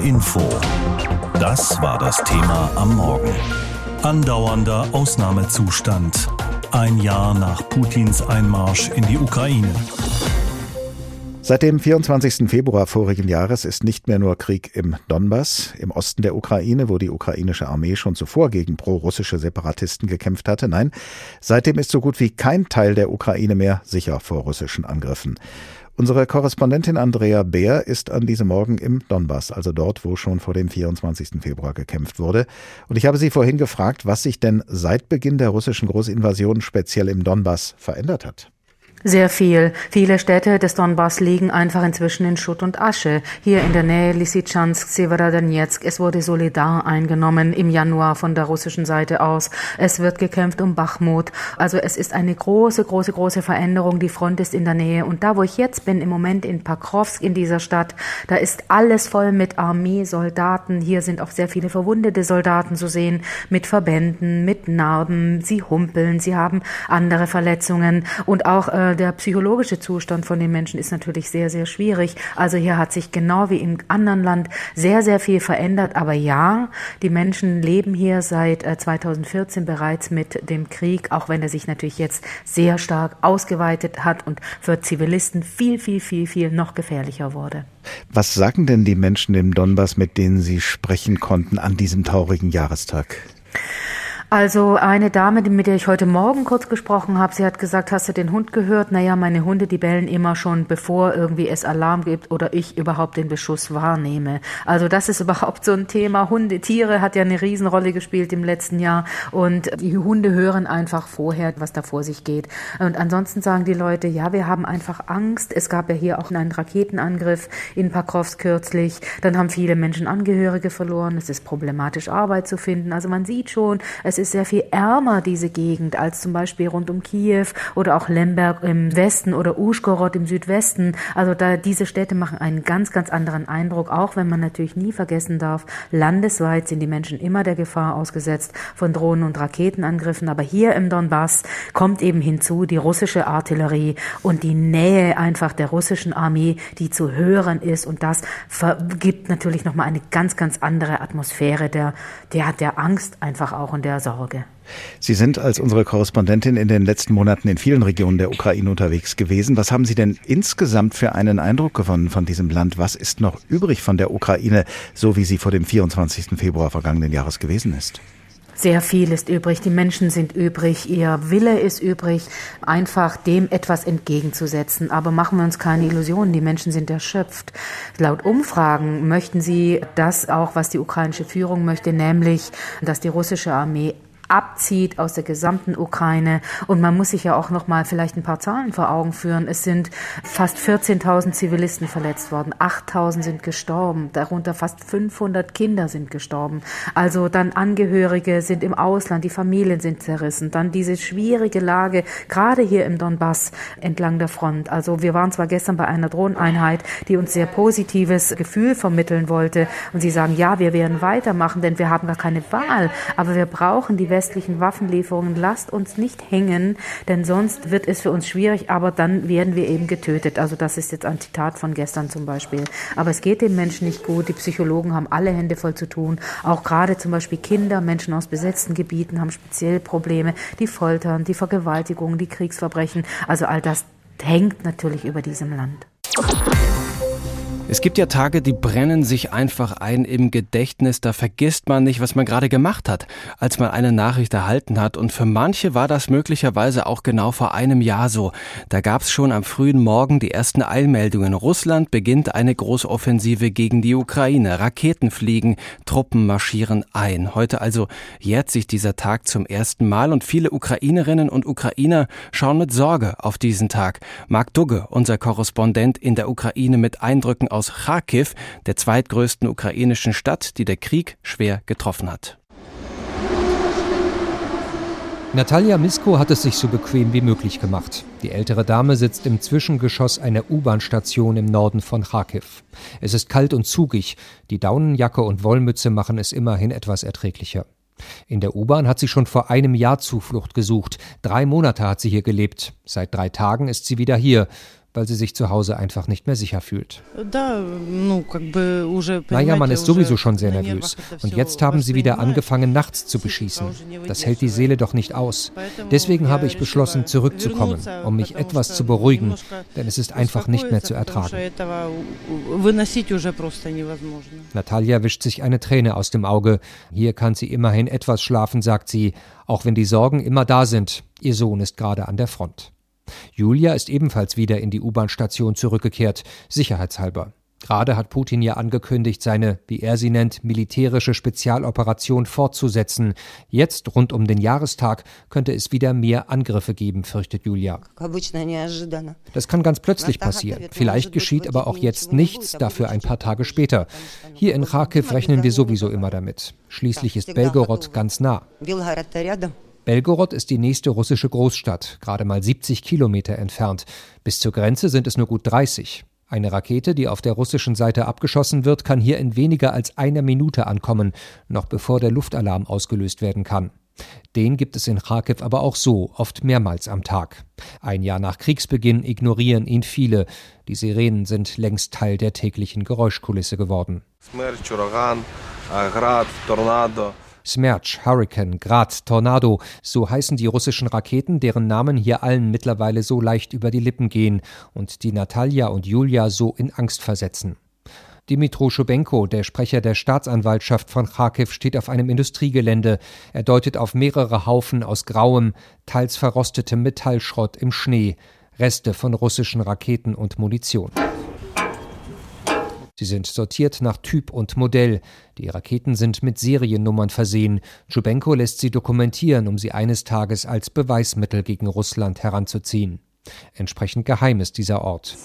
Info. Das war das Thema am Morgen. Andauernder Ausnahmezustand. Ein Jahr nach Putins Einmarsch in die Ukraine. Seit dem 24. Februar vorigen Jahres ist nicht mehr nur Krieg im Donbass, im Osten der Ukraine, wo die ukrainische Armee schon zuvor gegen prorussische Separatisten gekämpft hatte. Nein, seitdem ist so gut wie kein Teil der Ukraine mehr sicher vor russischen Angriffen. Unsere Korrespondentin Andrea Beer ist an diesem Morgen im Donbass, also dort, wo schon vor dem 24. Februar gekämpft wurde. Und ich habe sie vorhin gefragt, was sich denn seit Beginn der russischen Großinvasion speziell im Donbass verändert hat. Sehr viel. Viele Städte des Donbass liegen einfach inzwischen in Schutt und Asche. Hier in der Nähe Lysychansk, Severodonetsk. Es wurde Solidar eingenommen im Januar von der russischen Seite aus. Es wird gekämpft um Bachmut. Also es ist eine große, große, große Veränderung. Die Front ist in der Nähe. Und da, wo ich jetzt bin, im Moment in Pakrovsk in dieser Stadt, da ist alles voll mit Armee, Soldaten. Hier sind auch sehr viele verwundete Soldaten zu sehen, mit Verbänden, mit Narben. Sie humpeln, sie haben andere Verletzungen und auch äh, der psychologische Zustand von den Menschen ist natürlich sehr, sehr schwierig. Also hier hat sich genau wie im anderen Land sehr, sehr viel verändert. Aber ja, die Menschen leben hier seit 2014 äh, bereits mit dem Krieg, auch wenn er sich natürlich jetzt sehr stark ausgeweitet hat und für Zivilisten viel, viel, viel, viel noch gefährlicher wurde. Was sagen denn die Menschen im Donbass, mit denen Sie sprechen konnten an diesem traurigen Jahrestag? Also eine Dame, mit der ich heute Morgen kurz gesprochen habe, sie hat gesagt, hast du den Hund gehört? Naja, meine Hunde, die bellen immer schon, bevor irgendwie es Alarm gibt oder ich überhaupt den Beschuss wahrnehme. Also das ist überhaupt so ein Thema. Hunde, Tiere hat ja eine Riesenrolle gespielt im letzten Jahr und die Hunde hören einfach vorher, was da vor sich geht. Und ansonsten sagen die Leute, ja, wir haben einfach Angst. Es gab ja hier auch einen Raketenangriff in Pakrovsk kürzlich. Dann haben viele Menschen Angehörige verloren. Es ist problematisch, Arbeit zu finden. Also man sieht schon, es ist sehr viel ärmer, diese Gegend, als zum Beispiel rund um Kiew oder auch Lemberg im Westen oder Uschgorod im Südwesten. Also da diese Städte machen einen ganz, ganz anderen Eindruck, auch wenn man natürlich nie vergessen darf, landesweit sind die Menschen immer der Gefahr ausgesetzt von Drohnen- und Raketenangriffen. Aber hier im Donbass kommt eben hinzu die russische Artillerie und die Nähe einfach der russischen Armee, die zu hören ist. Und das gibt natürlich nochmal eine ganz, ganz andere Atmosphäre der, der, der Angst einfach auch und der Sorge. Sie sind als unsere Korrespondentin in den letzten Monaten in vielen Regionen der Ukraine unterwegs gewesen. Was haben Sie denn insgesamt für einen Eindruck gewonnen von diesem Land? Was ist noch übrig von der Ukraine, so wie sie vor dem 24. Februar vergangenen Jahres gewesen ist? Sehr viel ist übrig, die Menschen sind übrig, ihr Wille ist übrig, einfach dem etwas entgegenzusetzen. Aber machen wir uns keine Illusionen, die Menschen sind erschöpft. Laut Umfragen möchten sie das auch, was die ukrainische Führung möchte, nämlich, dass die russische Armee abzieht aus der gesamten Ukraine. Und man muss sich ja auch noch mal vielleicht ein paar Zahlen vor Augen führen. Es sind fast 14.000 Zivilisten verletzt worden, 8.000 sind gestorben, darunter fast 500 Kinder sind gestorben. Also dann Angehörige sind im Ausland, die Familien sind zerrissen. Dann diese schwierige Lage, gerade hier im Donbass entlang der Front. Also wir waren zwar gestern bei einer Drohneneinheit, die uns sehr positives Gefühl vermitteln wollte. Und sie sagen, ja, wir werden weitermachen, denn wir haben gar keine Wahl. Aber wir brauchen die westlichen Waffenlieferungen, lasst uns nicht hängen, denn sonst wird es für uns schwierig, aber dann werden wir eben getötet. Also das ist jetzt ein Zitat von gestern zum Beispiel. Aber es geht den Menschen nicht gut. Die Psychologen haben alle Hände voll zu tun. Auch gerade zum Beispiel Kinder, Menschen aus besetzten Gebieten haben speziell Probleme. Die Foltern, die Vergewaltigungen, die Kriegsverbrechen. Also all das hängt natürlich über diesem Land. Es gibt ja Tage, die brennen sich einfach ein im Gedächtnis, da vergisst man nicht, was man gerade gemacht hat, als man eine Nachricht erhalten hat. Und für manche war das möglicherweise auch genau vor einem Jahr so. Da gab es schon am frühen Morgen die ersten Eilmeldungen. Russland beginnt eine Großoffensive gegen die Ukraine. Raketen fliegen, Truppen marschieren ein. Heute also jährt sich dieser Tag zum ersten Mal und viele Ukrainerinnen und Ukrainer schauen mit Sorge auf diesen Tag. Mark Dugge, unser Korrespondent in der Ukraine mit Eindrücken aus Kharkiv, der zweitgrößten ukrainischen Stadt, die der Krieg schwer getroffen hat. Natalia Misko hat es sich so bequem wie möglich gemacht. Die ältere Dame sitzt im Zwischengeschoss einer U-Bahn-Station im Norden von Kharkiv. Es ist kalt und zugig. Die Daunenjacke und Wollmütze machen es immerhin etwas erträglicher. In der U-Bahn hat sie schon vor einem Jahr Zuflucht gesucht. Drei Monate hat sie hier gelebt. Seit drei Tagen ist sie wieder hier. Weil sie sich zu Hause einfach nicht mehr sicher fühlt. Naja, man ist sowieso schon sehr nervös. Und jetzt haben sie wieder angefangen, nachts zu beschießen. Das hält die Seele doch nicht aus. Deswegen habe ich beschlossen, zurückzukommen, um mich etwas zu beruhigen, denn es ist einfach nicht mehr zu ertragen. Natalia wischt sich eine Träne aus dem Auge. Hier kann sie immerhin etwas schlafen, sagt sie, auch wenn die Sorgen immer da sind. Ihr Sohn ist gerade an der Front. Julia ist ebenfalls wieder in die U-Bahn-Station zurückgekehrt, sicherheitshalber. Gerade hat Putin ja angekündigt, seine, wie er sie nennt, militärische Spezialoperation fortzusetzen. Jetzt, rund um den Jahrestag, könnte es wieder mehr Angriffe geben, fürchtet Julia. Das kann ganz plötzlich passieren. Vielleicht geschieht aber auch jetzt nichts, dafür ein paar Tage später. Hier in Kharkiv rechnen wir sowieso immer damit. Schließlich ist Belgorod ganz nah. Belgorod ist die nächste russische Großstadt, gerade mal 70 Kilometer entfernt. Bis zur Grenze sind es nur gut 30. Eine Rakete, die auf der russischen Seite abgeschossen wird, kann hier in weniger als einer Minute ankommen, noch bevor der Luftalarm ausgelöst werden kann. Den gibt es in Kharkiv aber auch so, oft mehrmals am Tag. Ein Jahr nach Kriegsbeginn ignorieren ihn viele. Die Sirenen sind längst Teil der täglichen Geräuschkulisse geworden. Smerch, Hurricane, Grad, Tornado, so heißen die russischen Raketen, deren Namen hier allen mittlerweile so leicht über die Lippen gehen und die Natalia und Julia so in Angst versetzen. Dimitro Schubenko, der Sprecher der Staatsanwaltschaft von Kharkiv, steht auf einem Industriegelände. Er deutet auf mehrere Haufen aus grauem, teils verrostetem Metallschrott im Schnee, Reste von russischen Raketen und Munition. Sie sind sortiert nach Typ und Modell. Die Raketen sind mit Seriennummern versehen. Tschubenko lässt sie dokumentieren, um sie eines Tages als Beweismittel gegen Russland heranzuziehen. Entsprechend geheim ist dieser Ort.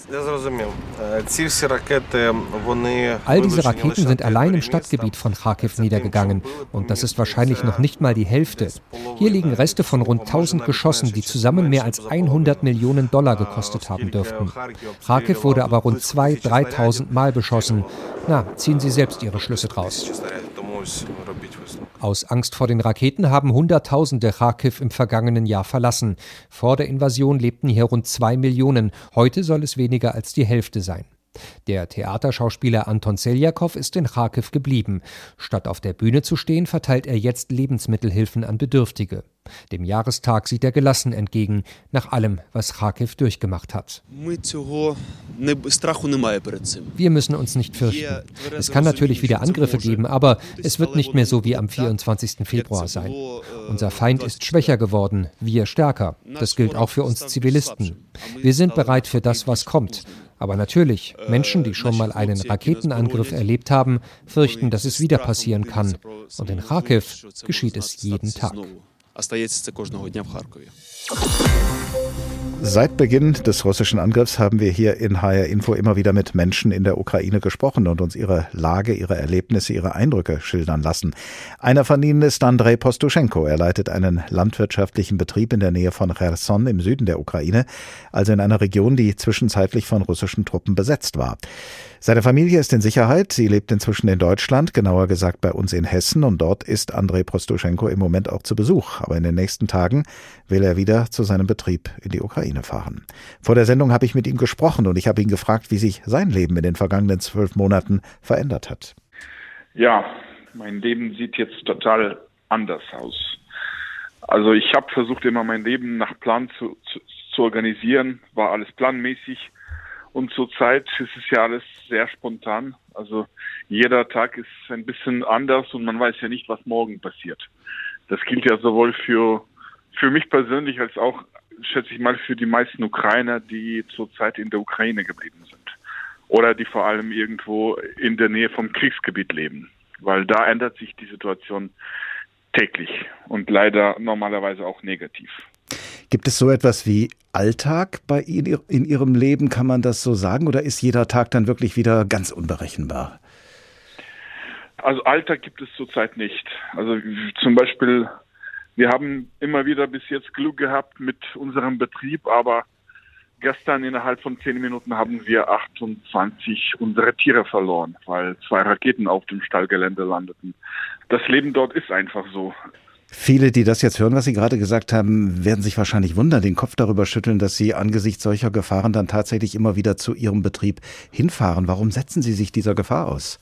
All diese Raketen sind allein im Stadtgebiet von Kharkiv niedergegangen und das ist wahrscheinlich noch nicht mal die Hälfte. Hier liegen Reste von rund 1000 Geschossen, die zusammen mehr als 100 Millionen Dollar gekostet haben dürften. Kharkiv wurde aber rund 2.000, 3.000 Mal beschossen. Na, ziehen Sie selbst Ihre Schlüsse draus. Aus Angst vor den Raketen haben Hunderttausende Kharkiv im vergangenen Jahr verlassen. Vor der Invasion lebten hier rund zwei Millionen. Heute soll es weniger als die Hälfte sein. Der Theaterschauspieler Anton Seljakow ist in Kharkiv geblieben. Statt auf der Bühne zu stehen, verteilt er jetzt Lebensmittelhilfen an Bedürftige. Dem Jahrestag sieht er gelassen entgegen, nach allem, was Kharkiv durchgemacht hat. Wir müssen uns nicht fürchten. Es kann natürlich wieder Angriffe geben, aber es wird nicht mehr so wie am 24. Februar sein. Unser Feind ist schwächer geworden, wir stärker. Das gilt auch für uns Zivilisten. Wir sind bereit für das, was kommt. Aber natürlich, Menschen, die schon mal einen Raketenangriff erlebt haben, fürchten, dass es wieder passieren kann. Und in Kharkiv geschieht es jeden Tag. Seit Beginn des russischen Angriffs haben wir hier in HR Info immer wieder mit Menschen in der Ukraine gesprochen und uns ihre Lage, ihre Erlebnisse, ihre Eindrücke schildern lassen. Einer von ihnen ist Andrei Postuschenko. Er leitet einen landwirtschaftlichen Betrieb in der Nähe von Cherson im Süden der Ukraine, also in einer Region, die zwischenzeitlich von russischen Truppen besetzt war. Seine Familie ist in Sicherheit. Sie lebt inzwischen in Deutschland, genauer gesagt bei uns in Hessen. Und dort ist Andrei Prostoschenko im Moment auch zu Besuch. Aber in den nächsten Tagen will er wieder zu seinem Betrieb in die Ukraine fahren. Vor der Sendung habe ich mit ihm gesprochen und ich habe ihn gefragt, wie sich sein Leben in den vergangenen zwölf Monaten verändert hat. Ja, mein Leben sieht jetzt total anders aus. Also ich habe versucht, immer mein Leben nach Plan zu, zu, zu organisieren, war alles planmäßig und zurzeit ist es ja alles sehr spontan. Also jeder Tag ist ein bisschen anders und man weiß ja nicht, was morgen passiert. Das gilt ja sowohl für, für mich persönlich als auch, schätze ich mal, für die meisten Ukrainer, die zurzeit in der Ukraine geblieben sind. Oder die vor allem irgendwo in der Nähe vom Kriegsgebiet leben. Weil da ändert sich die Situation täglich und leider normalerweise auch negativ. Gibt es so etwas wie Alltag bei Ihnen in Ihrem Leben, kann man das so sagen, oder ist jeder Tag dann wirklich wieder ganz unberechenbar? Also Alltag gibt es zurzeit nicht. Also zum Beispiel, wir haben immer wieder bis jetzt Glück gehabt mit unserem Betrieb, aber gestern innerhalb von zehn Minuten haben wir 28 unsere Tiere verloren, weil zwei Raketen auf dem Stallgelände landeten. Das Leben dort ist einfach so. Viele, die das jetzt hören, was Sie gerade gesagt haben, werden sich wahrscheinlich wundern, den Kopf darüber schütteln, dass Sie angesichts solcher Gefahren dann tatsächlich immer wieder zu Ihrem Betrieb hinfahren. Warum setzen Sie sich dieser Gefahr aus?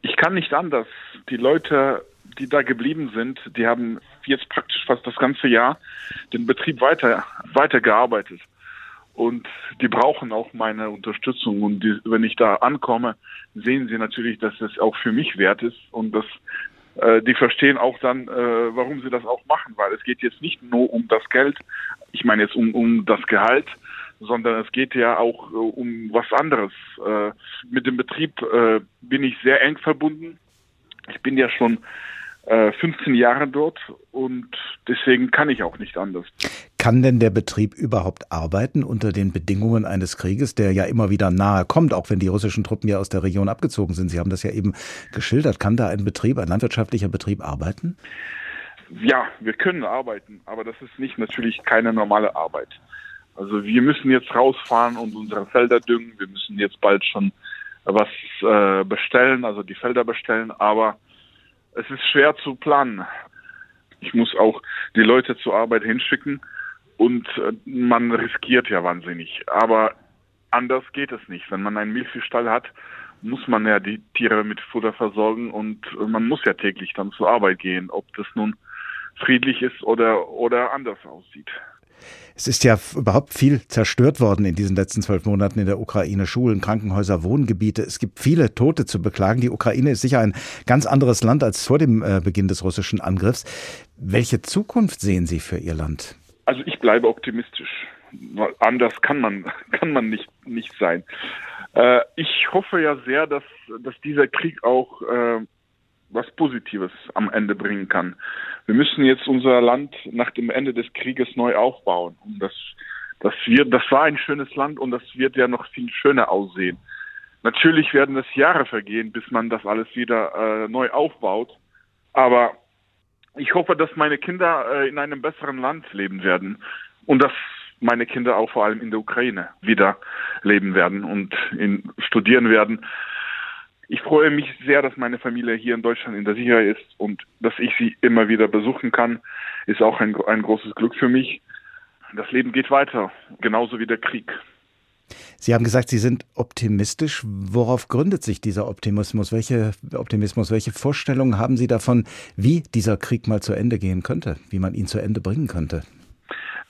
Ich kann nicht anders. Die Leute, die da geblieben sind, die haben jetzt praktisch fast das ganze Jahr den Betrieb weiter, weitergearbeitet. Und die brauchen auch meine Unterstützung. Und die, wenn ich da ankomme, sehen sie natürlich, dass es auch für mich wert ist und dass die verstehen auch dann, äh, warum sie das auch machen, weil es geht jetzt nicht nur um das Geld, ich meine jetzt um, um das Gehalt, sondern es geht ja auch äh, um was anderes. Äh, mit dem Betrieb äh, bin ich sehr eng verbunden. Ich bin ja schon 15 äh, Jahre dort und deswegen kann ich auch nicht anders. Kann denn der Betrieb überhaupt arbeiten unter den Bedingungen eines Krieges, der ja immer wieder nahe kommt, auch wenn die russischen Truppen ja aus der Region abgezogen sind? Sie haben das ja eben geschildert. Kann da ein Betrieb, ein landwirtschaftlicher Betrieb arbeiten? Ja, wir können arbeiten, aber das ist nicht natürlich keine normale Arbeit. Also wir müssen jetzt rausfahren und unsere Felder düngen. Wir müssen jetzt bald schon was äh, bestellen, also die Felder bestellen, aber es ist schwer zu planen. Ich muss auch die Leute zur Arbeit hinschicken und äh, man riskiert ja wahnsinnig. Aber anders geht es nicht. Wenn man einen Milchviehstall hat, muss man ja die Tiere mit Futter versorgen und man muss ja täglich dann zur Arbeit gehen, ob das nun friedlich ist oder, oder anders aussieht. Es ist ja überhaupt viel zerstört worden in diesen letzten zwölf Monaten in der Ukraine. Schulen, Krankenhäuser, Wohngebiete. Es gibt viele Tote zu beklagen. Die Ukraine ist sicher ein ganz anderes Land als vor dem äh, Beginn des russischen Angriffs. Welche Zukunft sehen Sie für Ihr Land? Also ich bleibe optimistisch. Anders kann man, kann man nicht, nicht sein. Äh, ich hoffe ja sehr, dass, dass dieser Krieg auch äh, was Positives am Ende bringen kann. Wir müssen jetzt unser Land nach dem Ende des Krieges neu aufbauen. Und das, das wird, das war ein schönes Land und das wird ja noch viel schöner aussehen. Natürlich werden es Jahre vergehen, bis man das alles wieder äh, neu aufbaut. Aber ich hoffe, dass meine Kinder äh, in einem besseren Land leben werden und dass meine Kinder auch vor allem in der Ukraine wieder leben werden und in, studieren werden ich freue mich sehr, dass meine Familie hier in Deutschland in der Sicherheit ist und dass ich sie immer wieder besuchen kann, ist auch ein, ein großes Glück für mich. Das Leben geht weiter, genauso wie der Krieg. Sie haben gesagt, Sie sind optimistisch. Worauf gründet sich dieser Optimismus? Welche Optimismus, welche Vorstellungen haben Sie davon, wie dieser Krieg mal zu Ende gehen könnte, wie man ihn zu Ende bringen könnte?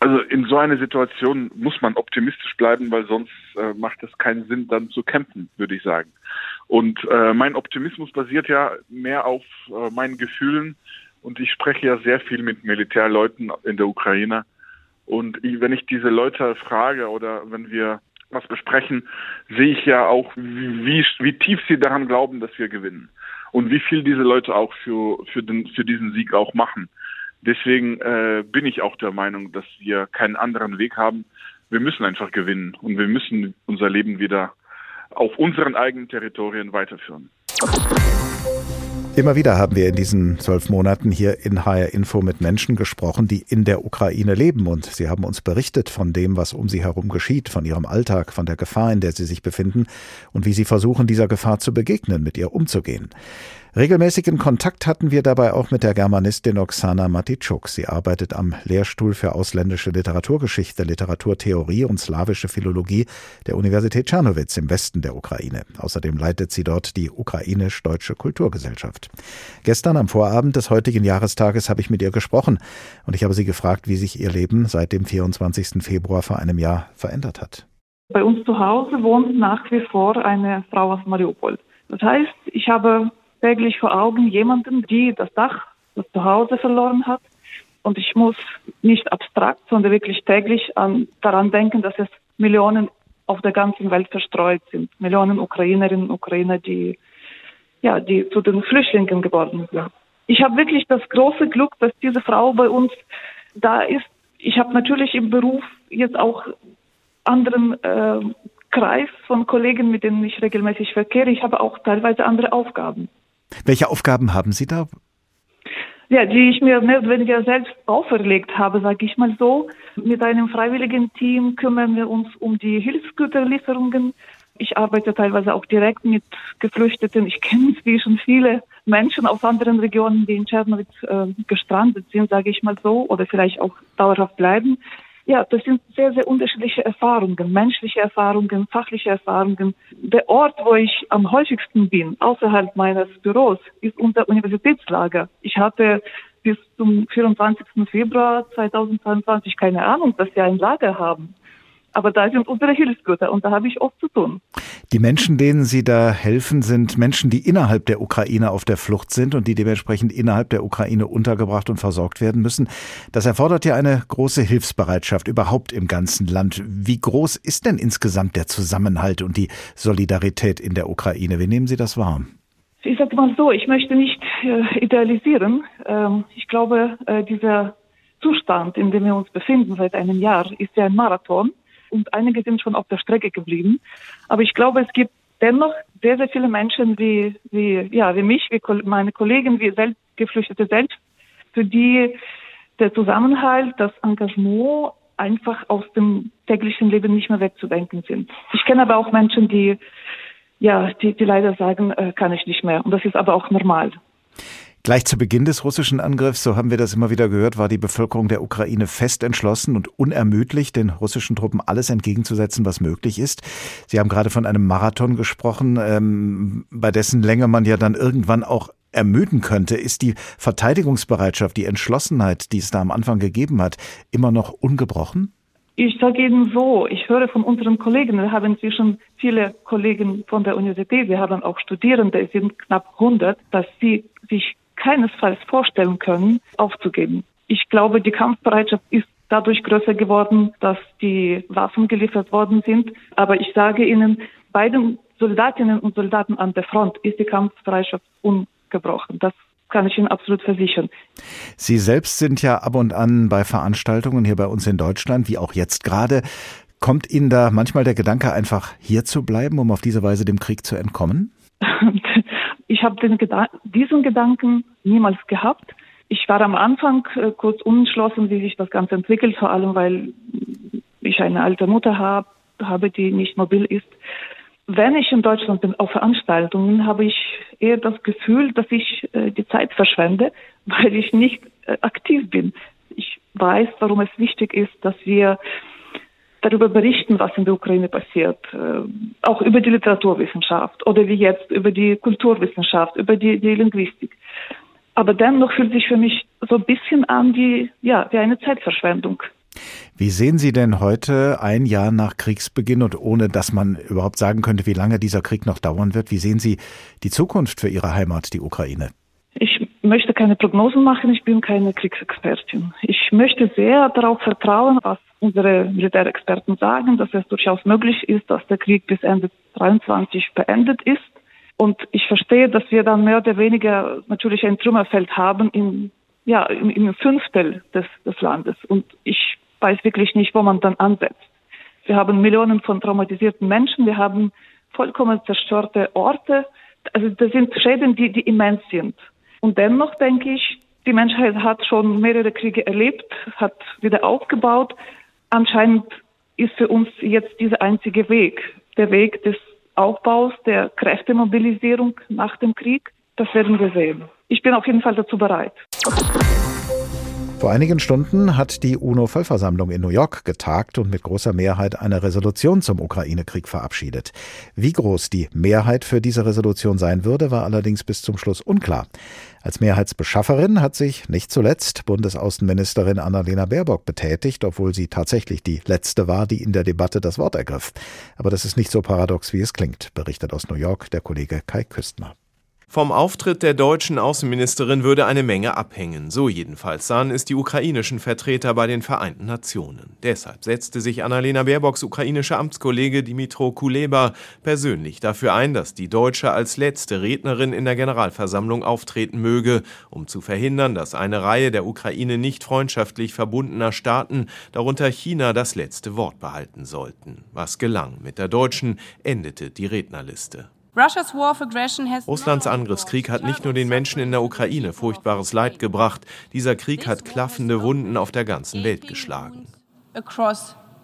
Also in so einer Situation muss man optimistisch bleiben, weil sonst äh, macht es keinen Sinn, dann zu kämpfen, würde ich sagen. Und äh, mein Optimismus basiert ja mehr auf äh, meinen Gefühlen und ich spreche ja sehr viel mit Militärleuten in der Ukraine. Und ich, wenn ich diese Leute frage oder wenn wir was besprechen, sehe ich ja auch, wie, wie tief sie daran glauben, dass wir gewinnen. Und wie viel diese Leute auch für, für, den, für diesen Sieg auch machen. Deswegen äh, bin ich auch der Meinung, dass wir keinen anderen Weg haben. Wir müssen einfach gewinnen und wir müssen unser Leben wieder auf unseren eigenen Territorien weiterführen. Immer wieder haben wir in diesen zwölf Monaten hier in HR Info mit Menschen gesprochen, die in der Ukraine leben. Und sie haben uns berichtet von dem, was um sie herum geschieht, von ihrem Alltag, von der Gefahr, in der sie sich befinden und wie sie versuchen, dieser Gefahr zu begegnen, mit ihr umzugehen. Regelmäßigen Kontakt hatten wir dabei auch mit der Germanistin Oksana Matitschuk. Sie arbeitet am Lehrstuhl für ausländische Literaturgeschichte, Literaturtheorie und slawische Philologie der Universität Czernowitz im Westen der Ukraine. Außerdem leitet sie dort die Ukrainisch-Deutsche Kulturgesellschaft. Gestern am Vorabend des heutigen Jahrestages habe ich mit ihr gesprochen und ich habe sie gefragt, wie sich ihr Leben seit dem 24. Februar vor einem Jahr verändert hat. Bei uns zu Hause wohnt nach wie vor eine Frau aus Mariupol. Das heißt, ich habe täglich vor Augen jemanden, die das Dach, das Zuhause verloren hat. Und ich muss nicht abstrakt, sondern wirklich täglich an, daran denken, dass es Millionen auf der ganzen Welt verstreut sind. Millionen Ukrainerinnen und Ukrainer, die, ja, die zu den Flüchtlingen geworden sind. Ich habe wirklich das große Glück, dass diese Frau bei uns da ist. Ich habe natürlich im Beruf jetzt auch anderen äh, Kreis von Kollegen, mit denen ich regelmäßig verkehre. Ich habe auch teilweise andere Aufgaben. Welche Aufgaben haben Sie da? Ja, die ich mir mehr oder weniger selbst auferlegt habe, sage ich mal so. Mit einem freiwilligen Team kümmern wir uns um die Hilfsgüterlieferungen. Ich arbeite teilweise auch direkt mit Geflüchteten. Ich kenne inzwischen viele Menschen aus anderen Regionen, die in Tschernowitz äh, gestrandet sind, sage ich mal so, oder vielleicht auch dauerhaft bleiben. Ja, das sind sehr, sehr unterschiedliche Erfahrungen, menschliche Erfahrungen, fachliche Erfahrungen. Der Ort, wo ich am häufigsten bin, außerhalb meines Büros, ist unser Universitätslager. Ich hatte bis zum 24. Februar 2022 keine Ahnung, dass wir ein Lager haben. Aber da sind unsere Hilfsgüter und da habe ich oft zu tun. Die Menschen, denen Sie da helfen, sind Menschen, die innerhalb der Ukraine auf der Flucht sind und die dementsprechend innerhalb der Ukraine untergebracht und versorgt werden müssen. Das erfordert ja eine große Hilfsbereitschaft überhaupt im ganzen Land. Wie groß ist denn insgesamt der Zusammenhalt und die Solidarität in der Ukraine? Wie nehmen Sie das wahr? Ich sage mal so, ich möchte nicht äh, idealisieren. Ähm, ich glaube, äh, dieser Zustand, in dem wir uns befinden seit einem Jahr, ist ja ein Marathon und einige sind schon auf der Strecke geblieben. Aber ich glaube, es gibt dennoch sehr, sehr viele Menschen wie, wie, ja, wie mich, wie meine Kollegen, wie selbst, Geflüchtete selbst, für die der Zusammenhalt, das Engagement einfach aus dem täglichen Leben nicht mehr wegzudenken sind. Ich kenne aber auch Menschen, die, ja, die, die leider sagen, äh, kann ich nicht mehr. Und das ist aber auch normal. Gleich zu Beginn des russischen Angriffs, so haben wir das immer wieder gehört, war die Bevölkerung der Ukraine fest entschlossen und unermüdlich, den russischen Truppen alles entgegenzusetzen, was möglich ist. Sie haben gerade von einem Marathon gesprochen, ähm, bei dessen Länge man ja dann irgendwann auch ermüden könnte. Ist die Verteidigungsbereitschaft, die Entschlossenheit, die es da am Anfang gegeben hat, immer noch ungebrochen? Ich sage Ihnen so, ich höre von unseren Kollegen, wir haben inzwischen viele Kollegen von der Universität, wir haben auch Studierende, es sind knapp 100, dass sie sich keinesfalls vorstellen können, aufzugeben. Ich glaube, die Kampfbereitschaft ist dadurch größer geworden, dass die Waffen geliefert worden sind. Aber ich sage Ihnen, bei den Soldatinnen und Soldaten an der Front ist die Kampfbereitschaft ungebrochen. Das kann ich Ihnen absolut versichern. Sie selbst sind ja ab und an bei Veranstaltungen hier bei uns in Deutschland, wie auch jetzt gerade. Kommt Ihnen da manchmal der Gedanke, einfach hier zu bleiben, um auf diese Weise dem Krieg zu entkommen? Ich habe Geda diesen Gedanken niemals gehabt. Ich war am Anfang äh, kurz unentschlossen, wie sich das Ganze entwickelt, vor allem weil ich eine alte Mutter hab, habe, die nicht mobil ist. Wenn ich in Deutschland bin auf Veranstaltungen, habe ich eher das Gefühl, dass ich äh, die Zeit verschwende, weil ich nicht äh, aktiv bin. Ich weiß, warum es wichtig ist, dass wir darüber berichten, was in der Ukraine passiert, äh, auch über die Literaturwissenschaft oder wie jetzt über die Kulturwissenschaft, über die, die Linguistik. Aber dennoch fühlt sich für mich so ein bisschen an wie, ja, wie eine Zeitverschwendung. Wie sehen Sie denn heute, ein Jahr nach Kriegsbeginn und ohne dass man überhaupt sagen könnte, wie lange dieser Krieg noch dauern wird, wie sehen Sie die Zukunft für Ihre Heimat, die Ukraine? Ich möchte keine Prognosen machen, ich bin keine Kriegsexpertin. Ich möchte sehr darauf vertrauen, was unsere Militärexperten sagen, dass es durchaus möglich ist, dass der Krieg bis Ende 23 beendet ist. Und ich verstehe, dass wir dann mehr oder weniger natürlich ein Trümmerfeld haben im, ja, im, im Fünftel des, des Landes. Und ich weiß wirklich nicht, wo man dann ansetzt. Wir haben Millionen von traumatisierten Menschen, wir haben vollkommen zerstörte Orte. Also das sind Schäden, die, die immens sind. Und dennoch denke ich, die Menschheit hat schon mehrere Kriege erlebt, hat wieder aufgebaut anscheinend ist für uns jetzt dieser einzige Weg, der Weg des Aufbaus, der Kräftemobilisierung nach dem Krieg. Das werden wir sehen. Ich bin auf jeden Fall dazu bereit. Vor einigen Stunden hat die UNO-Vollversammlung in New York getagt und mit großer Mehrheit eine Resolution zum Ukraine-Krieg verabschiedet. Wie groß die Mehrheit für diese Resolution sein würde, war allerdings bis zum Schluss unklar. Als Mehrheitsbeschafferin hat sich nicht zuletzt Bundesaußenministerin Annalena Baerbock betätigt, obwohl sie tatsächlich die letzte war, die in der Debatte das Wort ergriff. Aber das ist nicht so paradox, wie es klingt, berichtet aus New York der Kollege Kai Küstner. Vom Auftritt der deutschen Außenministerin würde eine Menge abhängen. So jedenfalls sahen es die ukrainischen Vertreter bei den Vereinten Nationen. Deshalb setzte sich Annalena Baerbocks ukrainischer Amtskollege Dimitro Kuleba persönlich dafür ein, dass die Deutsche als letzte Rednerin in der Generalversammlung auftreten möge, um zu verhindern, dass eine Reihe der Ukraine nicht freundschaftlich verbundener Staaten, darunter China, das letzte Wort behalten sollten. Was gelang. Mit der Deutschen endete die Rednerliste. Russlands Angriffskrieg hat nicht nur den Menschen in der Ukraine furchtbares Leid gebracht, dieser Krieg hat klaffende Wunden auf der ganzen Welt geschlagen.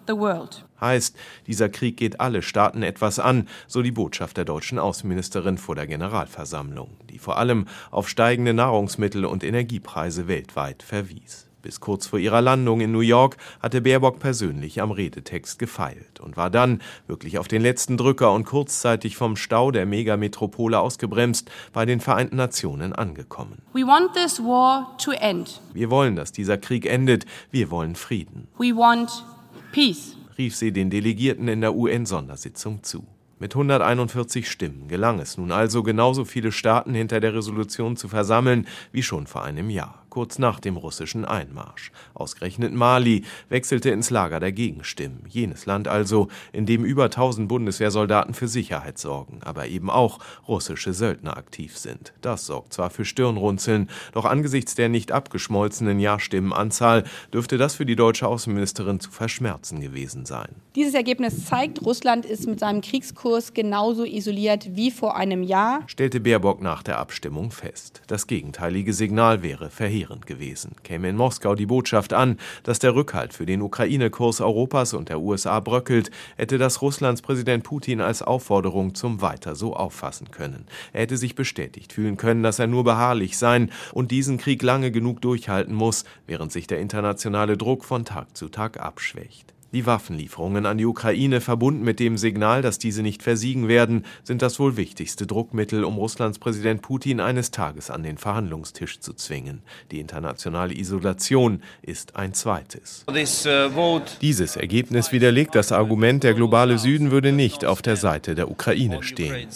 the world. Heißt, dieser Krieg geht alle Staaten etwas an, so die Botschaft der deutschen Außenministerin vor der Generalversammlung, die vor allem auf steigende Nahrungsmittel und Energiepreise weltweit verwies. Bis kurz vor ihrer Landung in New York hatte Baerbock persönlich am Redetext gefeilt und war dann, wirklich auf den letzten Drücker und kurzzeitig vom Stau der Megametropole ausgebremst, bei den Vereinten Nationen angekommen. We want this war to end. Wir wollen, dass dieser Krieg endet. Wir wollen Frieden. We want peace. rief sie den Delegierten in der UN-Sondersitzung zu. Mit 141 Stimmen gelang es nun also, genauso viele Staaten hinter der Resolution zu versammeln wie schon vor einem Jahr kurz nach dem russischen Einmarsch. Ausgerechnet Mali wechselte ins Lager der Gegenstimmen. Jenes Land also, in dem über 1000 Bundeswehrsoldaten für Sicherheit sorgen, aber eben auch russische Söldner aktiv sind. Das sorgt zwar für Stirnrunzeln, doch angesichts der nicht abgeschmolzenen Ja-Stimmenanzahl dürfte das für die deutsche Außenministerin zu verschmerzen gewesen sein. Dieses Ergebnis zeigt, Russland ist mit seinem Kriegskurs genauso isoliert wie vor einem Jahr, stellte Baerbock nach der Abstimmung fest. Das gegenteilige Signal wäre verheerend verheerend gewesen. Käme in Moskau die Botschaft an, dass der Rückhalt für den Ukraine-Kurs Europas und der USA bröckelt, hätte das Russlands Präsident Putin als Aufforderung zum Weiter so auffassen können. Er hätte sich bestätigt fühlen können, dass er nur beharrlich sein und diesen Krieg lange genug durchhalten muss, während sich der internationale Druck von Tag zu Tag abschwächt. Die Waffenlieferungen an die Ukraine, verbunden mit dem Signal, dass diese nicht versiegen werden, sind das wohl wichtigste Druckmittel, um Russlands Präsident Putin eines Tages an den Verhandlungstisch zu zwingen. Die internationale Isolation ist ein zweites. Uh, Dieses Ergebnis widerlegt das Argument, der globale Süden würde nicht auf der Seite der Ukraine stehen.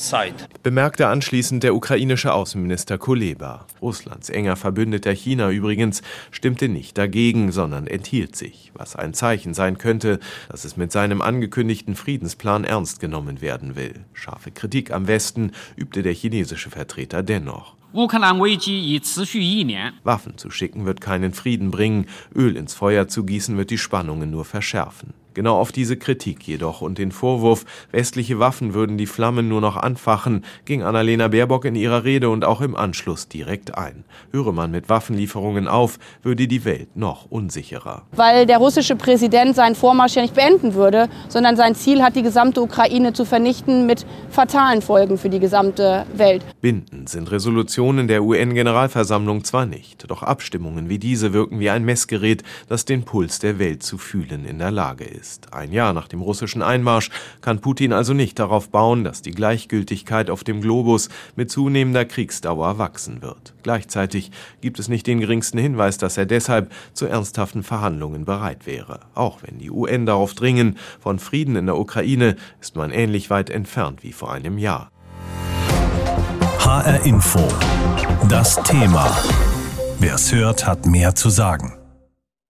Bemerkte anschließend der ukrainische Außenminister Kuleba. Russlands enger Verbündeter China übrigens stimmte nicht dagegen, sondern enthielt sich, was ein Zeichen sein könnte, meinte, dass es mit seinem angekündigten Friedensplan ernst genommen werden will. Scharfe Kritik am Westen übte der chinesische Vertreter dennoch. Waffen zu schicken wird keinen Frieden bringen, Öl ins Feuer zu gießen wird die Spannungen nur verschärfen. Genau auf diese Kritik jedoch und den Vorwurf, westliche Waffen würden die Flammen nur noch anfachen, ging Annalena Baerbock in ihrer Rede und auch im Anschluss direkt ein. Höre man mit Waffenlieferungen auf, würde die Welt noch unsicherer. Weil der russische Präsident seinen Vormarsch ja nicht beenden würde, sondern sein Ziel hat, die gesamte Ukraine zu vernichten mit fatalen Folgen für die gesamte Welt. Bindend sind Resolutionen der UN-Generalversammlung zwar nicht, doch Abstimmungen wie diese wirken wie ein Messgerät, das den Puls der Welt zu fühlen in der Lage ist ist. Ein Jahr nach dem russischen Einmarsch kann Putin also nicht darauf bauen, dass die Gleichgültigkeit auf dem Globus mit zunehmender Kriegsdauer wachsen wird. Gleichzeitig gibt es nicht den geringsten Hinweis, dass er deshalb zu ernsthaften Verhandlungen bereit wäre. Auch wenn die UN darauf dringen, von Frieden in der Ukraine ist man ähnlich weit entfernt wie vor einem Jahr. HR Info. Das Thema. Wer es hört, hat mehr zu sagen.